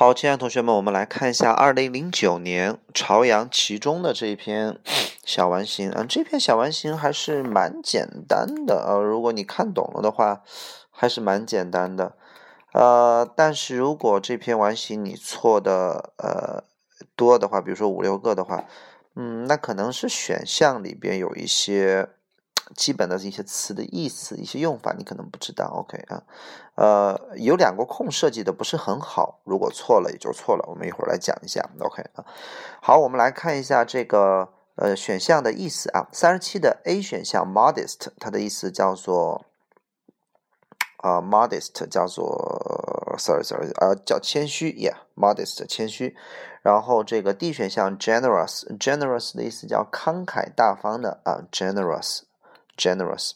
好，亲爱的同学们，我们来看一下二零零九年朝阳其中的这一篇 小完形。嗯，这篇小完形还是蛮简单的。呃，如果你看懂了的话，还是蛮简单的。呃，但是如果这篇完形你错的呃多的话，比如说五六个的话，嗯，那可能是选项里边有一些。基本的一些词的意思、一些用法，你可能不知道。OK 啊，呃，有两个空设计的不是很好，如果错了也就错了。我们一会儿来讲一下。OK 啊，好，我们来看一下这个呃选项的意思啊。三十七的 A 选项 modest，它的意思叫做啊 modest 叫做 sorry sorry 啊叫谦虚，Yeah，modest 谦虚。然后这个 D 选项 generous，generous 的意思叫慷慨大方的啊 generous。generous，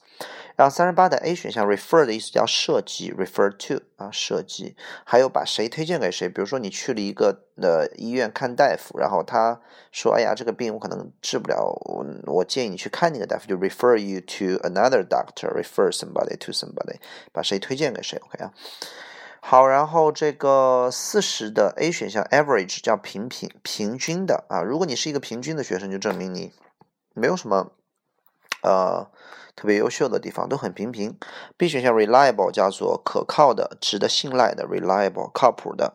然后三十八的 A 选项 refer 的意思叫设计，refer to 啊设计，还有把谁推荐给谁，比如说你去了一个呃医院看大夫，然后他说哎呀这个病我可能治不了，我我建议你去看那个大夫，就 refer you to another doctor，refer somebody to somebody，把谁推荐给谁，OK 啊。好，然后这个四十的 A 选项 average 叫平平平均的啊，如果你是一个平均的学生，就证明你没有什么。呃，特别优秀的地方都很平平。B 选项 reliable 叫做可靠的、值得信赖的，reliable 靠谱的。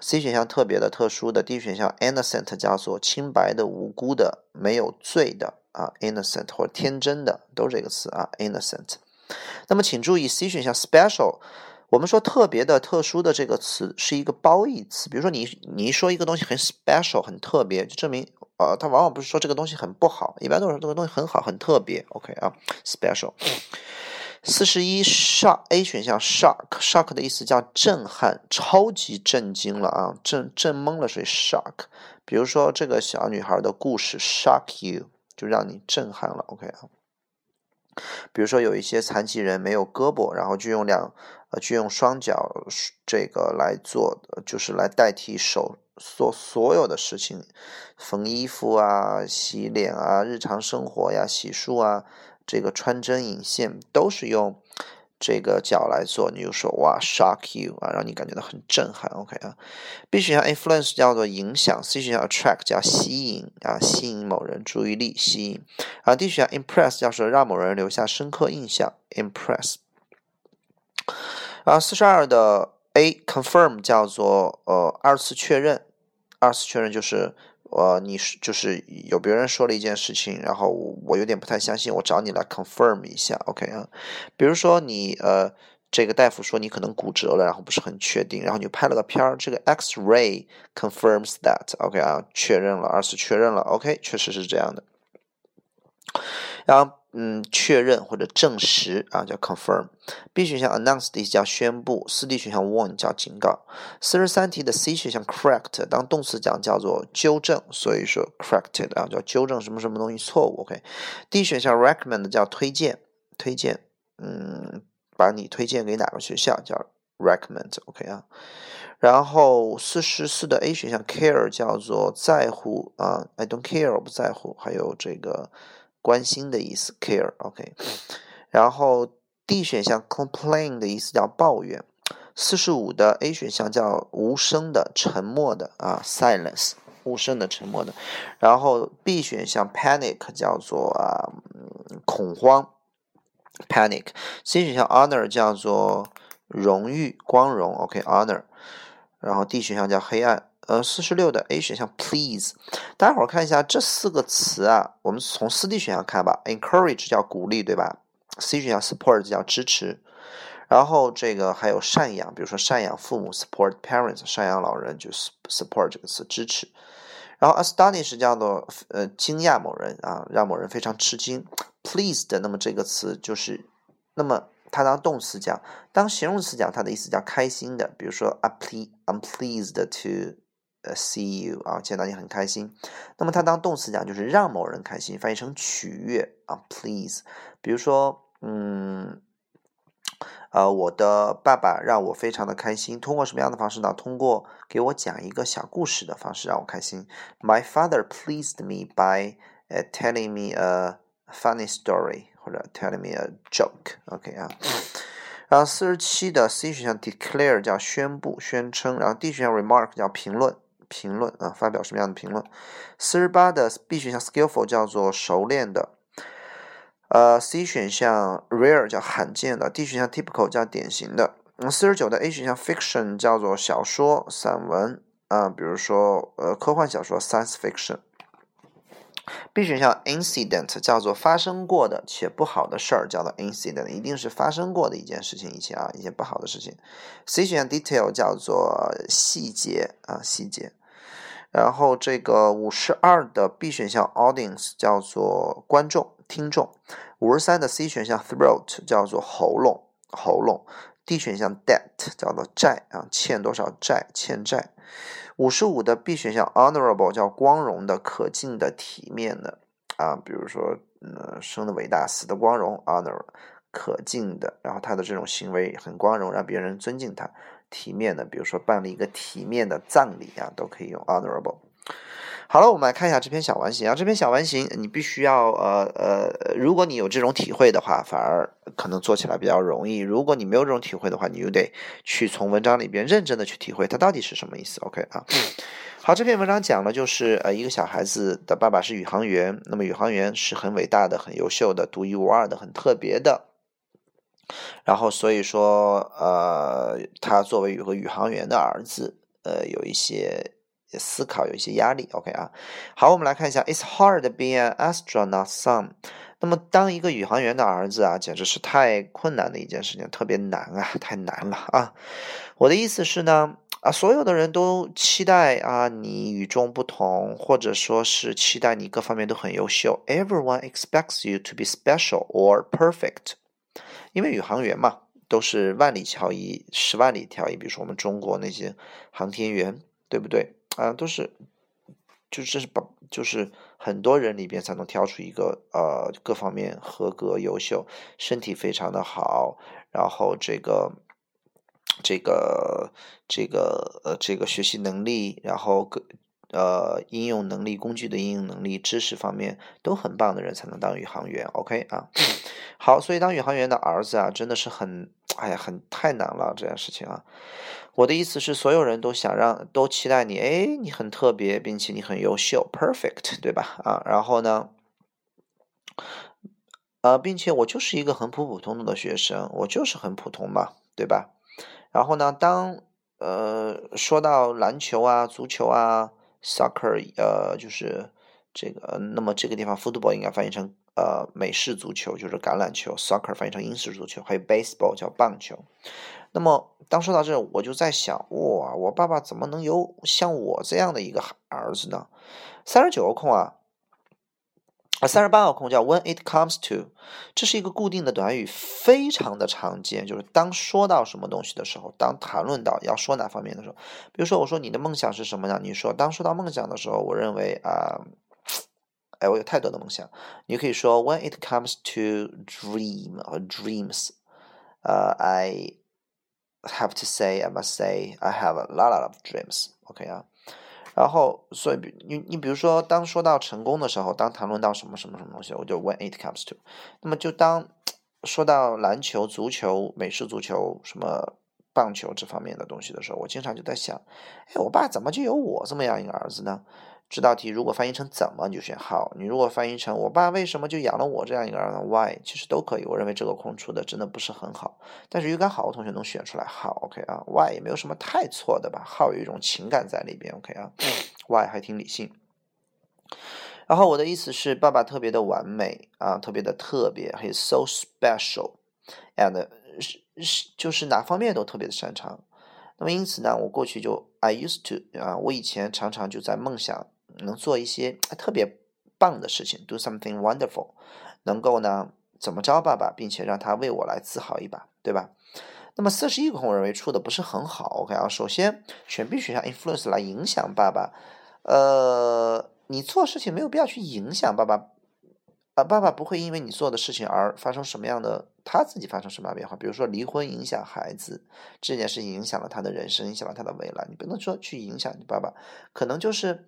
C 选项特别的、特殊的。D 选项 innocent 叫做清白的、无辜的、没有罪的啊，innocent 或者天真的都是这个词啊，innocent。那么请注意 C 选项 special，我们说特别的、特殊的这个词是一个褒义词，比如说你你一说一个东西很 special 很特别，就证明。呃，他往往不是说这个东西很不好，一般都是这个东西很好，很特别。OK 啊，special。四十一，shock A 选项，shock，shock 的意思叫震撼，超级震惊了啊，震震懵了，所以 shock。比如说这个小女孩的故事，shock you，就让你震撼了。OK 啊。比如说有一些残疾人没有胳膊，然后就用两呃就用双脚这个来做的，就是来代替手。做所有的事情，缝衣服啊、洗脸啊、日常生活呀、洗漱啊，这个穿针引线都是用这个脚来做。你就说哇，shock you 啊，让你感觉到很震撼。OK 啊，B 选项 influence 叫做影响，C 选项 attract 叫吸引啊，吸引某人注意力，吸引。啊，D 选项 impress 叫做让某人留下深刻印象，impress。啊，四十二的 A confirm 叫做呃二次确认。二次确认就是，呃，你是就是有别人说了一件事情，然后我有点不太相信，我找你来 confirm 一下，OK 啊？比如说你呃，这个大夫说你可能骨折了，然后不是很确定，然后你拍了个片儿，这个 X-ray confirms that，OK 啊？确认了，二次确认了，OK，确实是这样的。然后。嗯，确认或者证实啊，叫 confirm。B 选项 announce 的意思叫宣布。四 D 选项 warn 叫警告。四十三题的 C 选项 correct 当动词讲叫做纠正，所以说 corrected 啊叫纠正什么什么东西错误。OK。D 选项 recommend 叫推荐，推荐，嗯，把你推荐给哪个学校叫 recommend。OK 啊。然后四十四的 A 选项 care 叫做在乎啊，I don't care 我不在乎。还有这个。关心的意思，care，OK。然后 D 选项 complain 的意思叫抱怨。四十五的 A 选项叫无声的、沉默的啊，silence，无声的、沉默的。然后 B 选项 panic 叫做啊恐慌，panic。C 选项 honor 叫做荣誉、光荣，OK，honor。然后 D 选项叫黑暗。呃，四十六的 A 选项，please，大家伙儿看一下这四个词啊，我们从四 D 选项看吧，encourage 叫鼓励，对吧？C 选项 support 叫支持，然后这个还有赡养，比如说赡养父母，support parents，赡养老人就 support 这个词支持，然后 astonish 叫做呃惊讶某人啊，让某人非常吃惊，pleased，那么这个词就是，那么它当动词讲，当形容词讲，它的意思叫开心的，比如说 I please，I'm pleased to。呃，see you 啊，见到你很开心。那么它当动词讲就是让某人开心，翻译成取悦啊，please。比如说，嗯，呃，我的爸爸让我非常的开心。通过什么样的方式呢？通过给我讲一个小故事的方式让我开心。My father pleased me by telling me a funny story 或者 telling me a joke。OK 啊。然后四十七的 C 选项 declare 叫宣布、宣称，然后 D 选项 remark 叫评论、评论啊，发表什么样的评论。四十八的 B 选项 skillful 叫做熟练的，呃，C 选项 rare 叫罕见的，D 选项 typical 叫典型的。嗯，四十九的 A 选项 fiction 叫做小说、散文啊，比如说呃科幻小说 science fiction。B 选项 incident 叫做发生过的且不好的事儿，叫做 incident，一定是发生过的一件事情，以前啊一件不好的事情。C 选项 detail 叫做细节啊细节。然后这个五十二的 B 选项 audience 叫做观众听众。五十三的 C 选项 throat 叫做喉咙喉咙。D 选项 debt 叫做债啊欠多少债欠债。五十五的 B 选项 honorable 叫光荣的、可敬的、体面的啊，比如说，呃，生的伟大，死的光荣，honor，可敬的，然后他的这种行为很光荣，让别人尊敬他，体面的，比如说办了一个体面的葬礼啊，都可以用 honorable。好了，我们来看一下这篇小完形啊。这篇小完形，你必须要呃呃，如果你有这种体会的话，反而可能做起来比较容易；如果你没有这种体会的话，你就得去从文章里边认真的去体会它到底是什么意思。OK 啊，好，这篇文章讲的就是呃一个小孩子的爸爸是宇航员，那么宇航员是很伟大的、很优秀的、独一无二的、很特别的。然后所以说呃，他作为一个宇航员的儿子，呃，有一些。思考有一些压力，OK 啊，好，我们来看一下，It's hard being an astronaut son。那么当一个宇航员的儿子啊，简直是太困难的一件事情，特别难啊，太难了啊。我的意思是呢，啊，所有的人都期待啊，你与众不同，或者说是期待你各方面都很优秀。Everyone expects you to be special or perfect。因为宇航员嘛，都是万里挑一，十万里挑一。比如说我们中国那些航天员，对不对？啊，都是，就是把，就是很多人里边才能挑出一个呃各方面合格、优秀、身体非常的好，然后这个这个这个呃这个学习能力，然后各呃应用能力、工具的应用能力、知识方面都很棒的人才能当宇航员。OK 啊，好，所以当宇航员的儿子啊，真的是很。哎呀，很太难了这件事情啊！我的意思是，所有人都想让，都期待你，哎，你很特别，并且你很优秀，perfect，对吧？啊，然后呢，呃，并且我就是一个很普普通通的学生，我就是很普通嘛，对吧？然后呢，当呃说到篮球啊、足球啊、soccer，呃，就是这个，那么这个地方 football 应该翻译成。呃，美式足球就是橄榄球，soccer 翻译成英式足球，还有 baseball 叫棒球。那么，当说到这，我就在想，哇，我爸爸怎么能有像我这样的一个儿子呢？三十九个空啊，啊，三十八个空叫 when it comes to，这是一个固定的短语，非常的常见，就是当说到什么东西的时候，当谈论到要说哪方面的时候，比如说我说你的梦想是什么呢？你说当说到梦想的时候，我认为啊。哎，我有太多的梦想。你可以说，When it comes to dream or dreams，呃，I have to say, I must say, I have a lot of dreams。OK 啊，然后，所以你你比如说，当说到成功的时候，当谈论到什么什么什么东西，我就 When it comes to。那么就当说到篮球、足球、美式足球、什么棒球这方面的东西的时候，我经常就在想，哎，我爸怎么就有我这么样一个儿子呢？这道题如果翻译成怎么，你就选 how。你如果翻译成我爸为什么就养了我这样一个儿子，why，其实都可以。我认为这个空出的真的不是很好，但是语感好的同学能选出来 how，OK 啊，why 也没有什么太错的吧，how 有一种情感在里边，OK 啊，why 还挺理性。然后我的意思是，爸爸特别的完美啊，特别的特别，he's so special，and 是是就是哪方面都特别的擅长。那么因此呢，我过去就 I used to 啊，我以前常常就在梦想。能做一些特别棒的事情，do something wonderful，能够呢怎么着爸爸，并且让他为我来自豪一把，对吧？那么四十一个，我认为出的不是很好。OK 啊，首先选 B 选项 influence 来影响爸爸，呃，你做事情没有必要去影响爸爸，啊，爸爸不会因为你做的事情而发生什么样的，他自己发生什么样变化。比如说离婚影响孩子这件事情，影响了他的人生，影响了他的未来，你不能说去影响你爸爸，可能就是。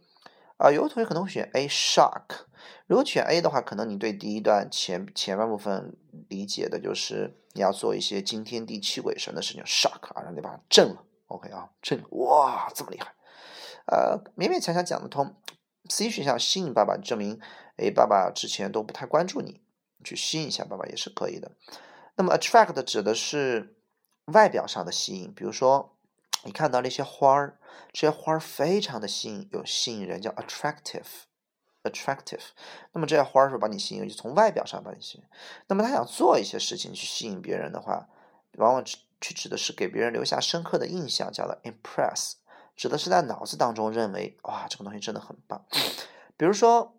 啊，有的同学可能会选 A shock，如果选 A 的话，可能你对第一段前前半部分理解的就是你要做一些惊天地泣鬼神的事情，shock 啊，让你把它震了，OK 啊，震，哇，这么厉害，呃，勉勉强强讲得通。C 选项吸引爸爸，证明哎，爸爸之前都不太关注你，去吸引一下爸爸也是可以的。那么 attract 指的是外表上的吸引，比如说你看到那些花儿，这些花儿非常的吸引，有吸引人，叫 attractive，attractive。那么这些花儿是把你吸引，就从外表上把你吸引。那么他想做一些事情去吸引别人的话，往往指去指的是给别人留下深刻的印象，叫做 impress。指的是在脑子当中认为，哇，这个东西真的很棒。比如说，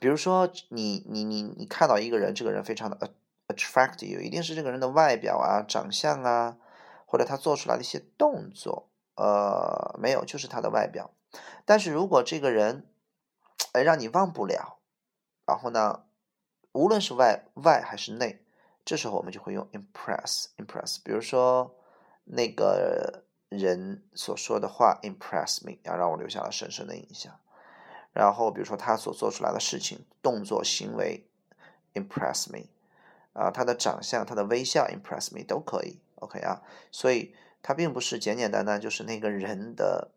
比如说你你你你看到一个人，这个人非常的 attractive，一定是这个人的外表啊、长相啊，或者他做出来的一些动作，呃，没有，就是他的外表。但是如果这个人，哎，让你忘不了，然后呢，无论是外外还是内，这时候我们就会用 impress，impress。比如说那个。人所说的话 impress me，要让我留下了深深的印象。然后，比如说他所做出来的事情、动作、行为 impress me，啊，他的长相、他的微笑 impress me 都可以。OK 啊，所以它并不是简简单单就是那个人的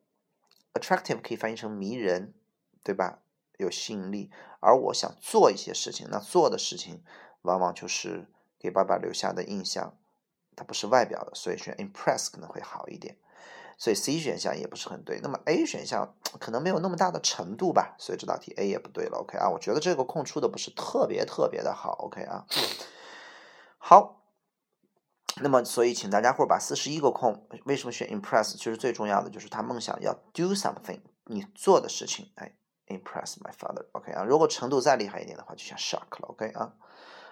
attractive 可以翻译成迷人，对吧？有吸引力。而我想做一些事情，那做的事情往往就是给爸爸留下的印象，它不是外表的，所以选 impress 可能会好一点。所以 C 选项也不是很对，那么 A 选项可能没有那么大的程度吧，所以这道题 A 也不对了。OK 啊，我觉得这个空出的不是特别特别的好。OK 啊，好，那么所以请大家伙把四十一个空，为什么选 impress？其实最重要的就是他梦想要 do something，你做的事情，哎，impress my father。OK 啊，如果程度再厉害一点的话，就选 shock 了。OK 啊，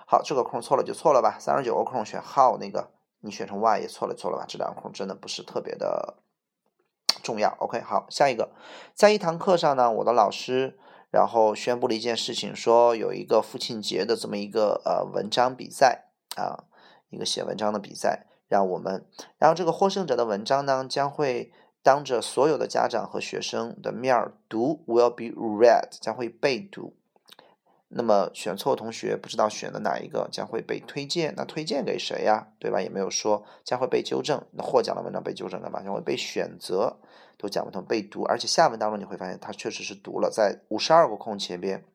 好，这个空错了就错了吧。三十九个空选 how 那个，你选成 why 也错了错了吧？这两个空真的不是特别的。重要，OK，好，下一个，在一堂课上呢，我的老师然后宣布了一件事情，说有一个父亲节的这么一个呃文章比赛啊，一个写文章的比赛，让我们，然后这个获胜者的文章呢，将会当着所有的家长和学生的面儿读，will be read，将会被读。那么选错同学不知道选的哪一个将会被推荐，那推荐给谁呀？对吧？也没有说将会被纠正。那获奖的文章被纠正干嘛？将会被选择，都讲不通。被读，而且下文当中你会发现，它确实是读了。在五十二个空前边，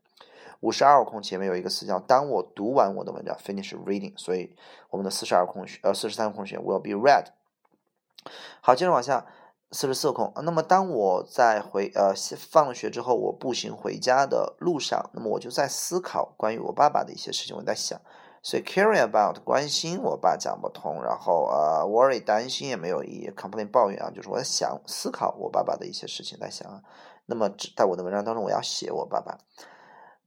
五十二空前面有一个词叫“当我读完我的文章 ”，finish reading。所以我们的四十二空选，呃，四十三空选 will be read。好，接着往下。四十四空，那么当我在回呃放学之后，我步行回家的路上，那么我就在思考关于我爸爸的一些事情，我在想，所以 care about 关心我爸讲不通，然后呃 worry 担心也没有意义，complain 抱怨啊，就是我在想思考我爸爸的一些事情，在想啊，那么在我的文章当中我要写我爸爸，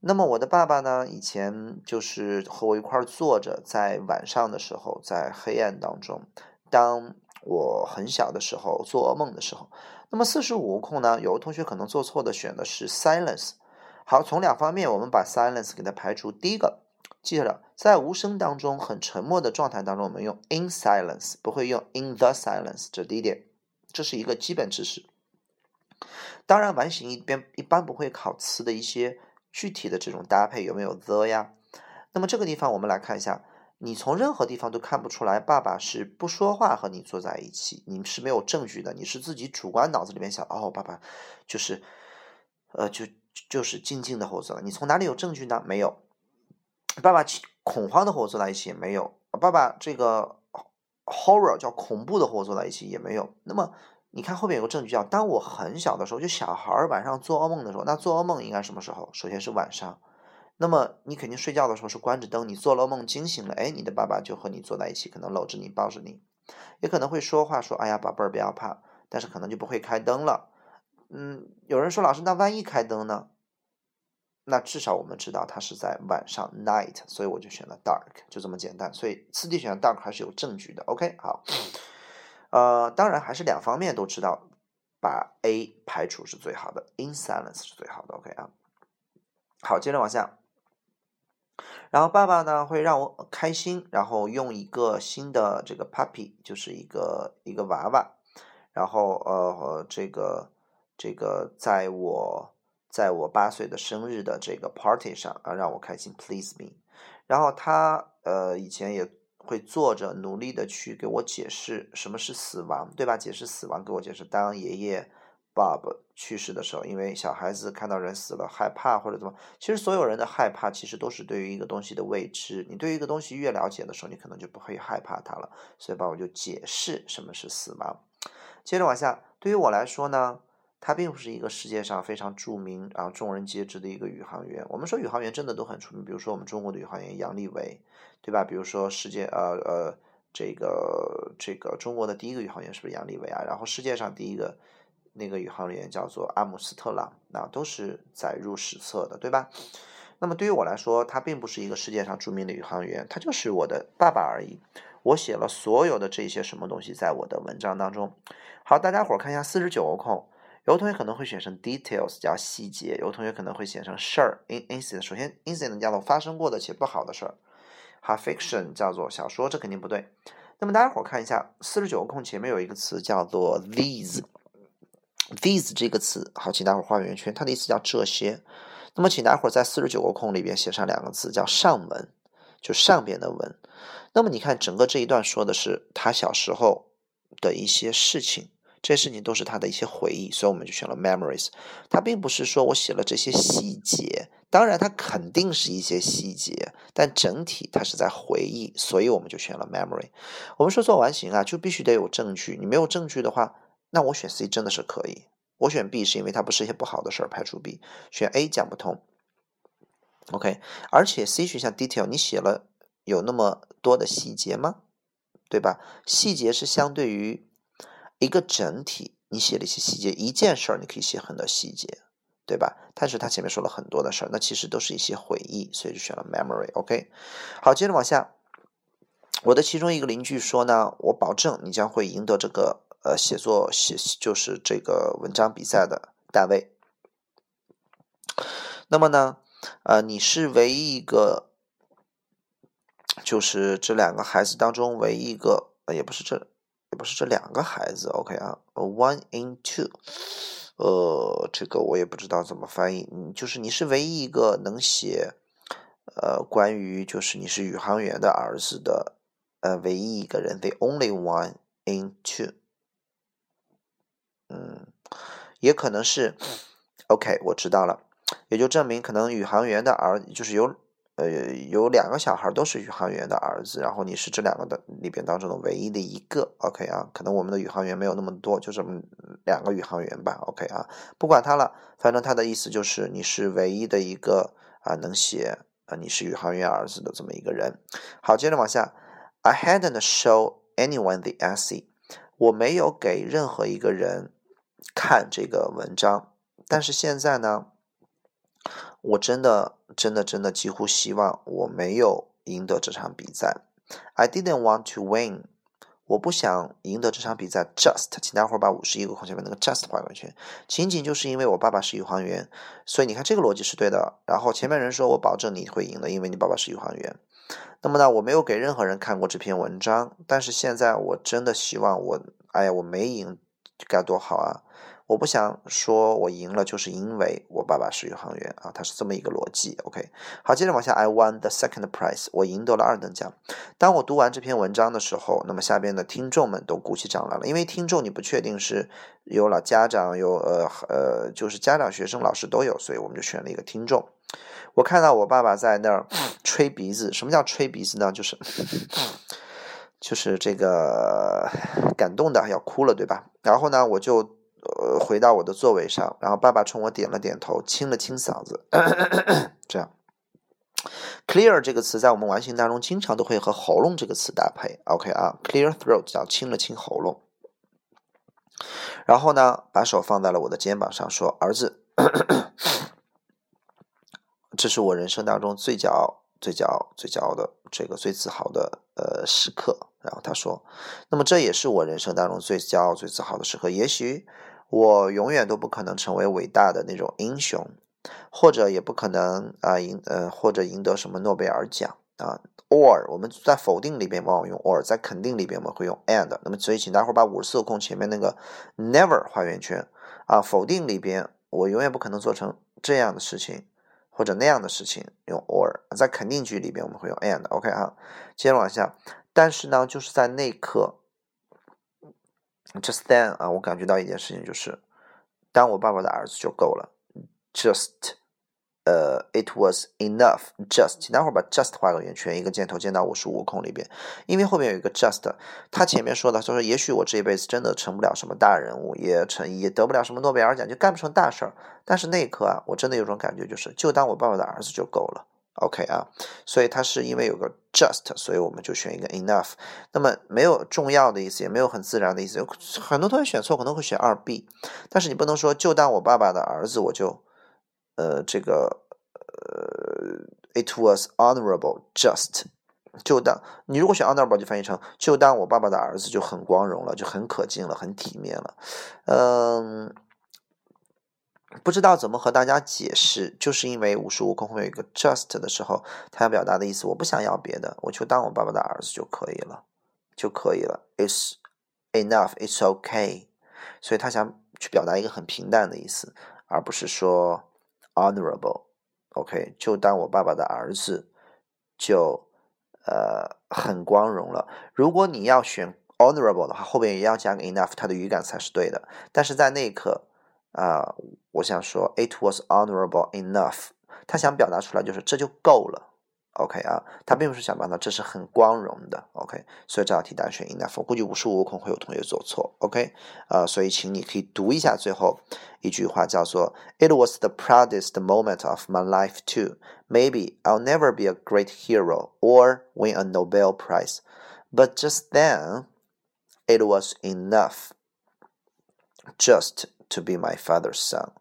那么我的爸爸呢，以前就是和我一块儿坐着，在晚上的时候，在黑暗当中，当。我很小的时候做噩梦的时候，那么四十五空呢？有的同学可能做错的选的是 silence。好，从两方面我们把 silence 给它排除。第一个，记下了，在无声当中很沉默的状态当中，我们用 in silence，不会用 in the silence。这第一点，这是一个基本知识。当然，完形一边一般不会考词的一些具体的这种搭配有没有 the 呀？那么这个地方我们来看一下。你从任何地方都看不出来，爸爸是不说话和你坐在一起，你是没有证据的，你是自己主观脑子里面想，哦，爸爸就是，呃，就就是静静的和我坐你从哪里有证据呢？没有。爸爸恐慌的和我坐在一起也没有。爸爸这个 horror 叫恐怖的和我坐在一起也没有。那么你看后面有个证据叫，当我很小的时候，就小孩晚上做噩梦的时候，那做噩梦应该什么时候？首先是晚上。那么你肯定睡觉的时候是关着灯，你做了梦惊醒了，哎，你的爸爸就和你坐在一起，可能搂着你抱着你，也可能会说话说，哎呀，宝贝儿不要怕，但是可能就不会开灯了。嗯，有人说老师，那万一开灯呢？那至少我们知道它是在晚上 night，所以我就选了 dark，就这么简单。所以四 D 选项 dark 还是有证据的。OK，好，呃，当然还是两方面都知道，把 A 排除是最好的，in silence 是最好的。OK 啊，好，接着往下。然后爸爸呢会让我开心，然后用一个新的这个 puppy，就是一个一个娃娃，然后呃这个这个在我在我八岁的生日的这个 party 上啊，让我开心，please me。然后他呃以前也会坐着努力的去给我解释什么是死亡，对吧？解释死亡，给我解释。当爷爷 Bob 去世的时候，因为小孩子看到人死了害怕或者怎么，其实所有人的害怕其实都是对于一个东西的未知。你对于一个东西越了解的时候，你可能就不会害怕它了。所以 Bob 就解释什么是死亡。接着往下，对于我来说呢？他并不是一个世界上非常著名啊、众人皆知的一个宇航员。我们说宇航员真的都很出名，比如说我们中国的宇航员杨利伟，对吧？比如说世界呃呃这个这个中国的第一个宇航员是不是杨利伟啊？然后世界上第一个那个宇航员叫做阿姆斯特朗，那都是载入史册的，对吧？那么对于我来说，他并不是一个世界上著名的宇航员，他就是我的爸爸而已。我写了所有的这些什么东西在我的文章当中。好，大家伙儿看一下四十九个空。有的同学可能会选成 details，叫细节；有的同学可能会写成事儿 in incident。首先，incident 叫做发生过的且不好的事儿。好，fiction 叫做小说，这肯定不对。那么大家伙看一下，四十九个空前面有一个词叫做 these。these 这个词，好，请大伙画圆圈，它的意思叫这些。那么，请大伙在四十九个空里边写上两个字，叫上文，就上边的文。那么你看，整个这一段说的是他小时候的一些事情。这些事情都是他的一些回忆，所以我们就选了 memories。他并不是说我写了这些细节，当然他肯定是一些细节，但整体他是在回忆，所以我们就选了 memory。我们说做完形啊，就必须得有证据，你没有证据的话，那我选 C 真的是可以。我选 B 是因为它不是一些不好的事儿，排除 B。选 A 讲不通。OK，而且 C 选项 detail 你写了有那么多的细节吗？对吧？细节是相对于。一个整体，你写了一些细节，一件事儿你可以写很多细节，对吧？但是他前面说了很多的事儿，那其实都是一些回忆，所以就选了 memory。OK，好，接着往下，我的其中一个邻居说呢，我保证你将会赢得这个呃写作写就是这个文章比赛的单位。那么呢，呃，你是唯一一个，就是这两个孩子当中唯一一个，呃，也不是这。也不是这两个孩子，OK 啊，one in two，呃，这个我也不知道怎么翻译，嗯，就是你是唯一一个能写，呃，关于就是你是宇航员的儿子的，呃，唯一一个人，the only one in two，嗯，也可能是，OK，我知道了，也就证明可能宇航员的儿就是有。呃，有两个小孩都是宇航员的儿子，然后你是这两个的里边当中的唯一的一个，OK 啊？可能我们的宇航员没有那么多，就这么两个宇航员吧，OK 啊？不管他了，反正他的意思就是你是唯一的一个啊能写啊你是宇航员儿子的这么一个人。好，接着往下，I hadn't show anyone the essay，我没有给任何一个人看这个文章，但是现在呢？我真的，真的，真的几乎希望我没有赢得这场比赛。I didn't want to win。我不想赢得这场比赛。Just，请大伙儿把五十一个空前面那个 just 画过去。仅仅就是因为我爸爸是宇航员，所以你看这个逻辑是对的。然后前面人说我保证你会赢的，因为你爸爸是宇航员。那么呢，我没有给任何人看过这篇文章，但是现在我真的希望我，哎呀，我没赢，该多好啊！我不想说我赢了，就是因为我爸爸是宇航员啊，他是这么一个逻辑。OK，好，接着往下，I won the second prize，我赢得了二等奖。当我读完这篇文章的时候，那么下边的听众们都鼓起掌来了，因为听众你不确定是有了家长，有呃呃，就是家长、学生、老师都有，所以我们就选了一个听众。我看到我爸爸在那儿吹鼻子，什么叫吹鼻子呢？就是 就是这个感动的要哭了，对吧？然后呢，我就。呃，回到我的座位上，然后爸爸冲我点了点头，清了清嗓子，这样。clear 这个词在我们完形当中经常都会和喉咙这个词搭配。OK 啊，clear throat 叫清了清喉咙。然后呢，把手放在了我的肩膀上，说：“儿子，这是我人生当中最骄傲、最骄傲、最骄傲的这个最自豪的呃时刻。”然后他说：“那么这也是我人生当中最骄傲、最自豪的时刻。也许。”我永远都不可能成为伟大的那种英雄，或者也不可能啊赢呃或者赢得什么诺贝尔奖啊。or 我们在否定里边往往用 or，在肯定里边我们会用 and。那么所以请大伙儿把五十四个空前面那个 never 画圆圈啊。否定里边我永远不可能做成这样的事情或者那样的事情用 or，在肯定句里边我们会用 and，OK 啊，接着往下，但是呢，就是在那一刻，just then 啊，我感觉到一件事情就是，当我爸爸的儿子就够了，just。呃，it was enough just，待会儿把 just 画个圆圈，一个箭头箭到五十五空里边，因为后面有一个 just，他前面说的，他说也许我这一辈子真的成不了什么大人物，也成也得不了什么诺贝尔奖，就干不成大事儿，但是那一刻啊，我真的有种感觉，就是就当我爸爸的儿子就够了，OK 啊，所以他是因为有个 just，所以我们就选一个 enough，那么没有重要的意思，也没有很自然的意思，有很多同学选错可能会选二 B，但是你不能说就当我爸爸的儿子我就。呃，这个呃，it was honorable just，就当你如果选 honorable 就翻译成就当我爸爸的儿子就很光荣了，就很可敬了，很体面了。嗯，不知道怎么和大家解释，就是因为无时无空会有一个 just 的时候，他要表达的意思，我不想要别的，我就当我爸爸的儿子就可以了，就可以了。It's enough, it's okay。所以他想去表达一个很平淡的意思，而不是说。Honorable，OK，就当我爸爸的儿子，就呃很光荣了。如果你要选 honorable 的话，后边也要加个 enough，它的语感才是对的。但是在那一刻啊，我想说 it was honorable enough，他想表达出来就是这就够了。OK 啊，他并不是想表达这是很光荣的，OK，所以这道题答案选 enough。我估计无时无空会有同学做错，OK，呃，所以请你可以读一下最后一句话，叫做 It was the proudest moment of my life too. Maybe I'll never be a great hero or win a Nobel Prize, but just then, it was enough just to be my father's son.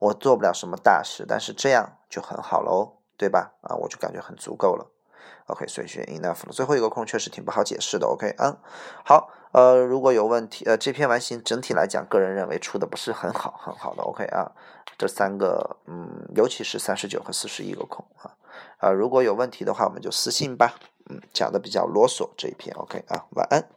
我做不了什么大事，但是这样就很好喽。对吧？啊，我就感觉很足够了。OK，所以选 enough 了。最后一个空确实挺不好解释的。OK，嗯，好，呃，如果有问题，呃，这篇完形整体来讲，个人认为出的不是很好，很好的。OK 啊，这三个，嗯，尤其是三十九和四十一个空啊，啊，如果有问题的话，我们就私信吧。嗯，讲的比较啰嗦这一篇。OK 啊，晚安。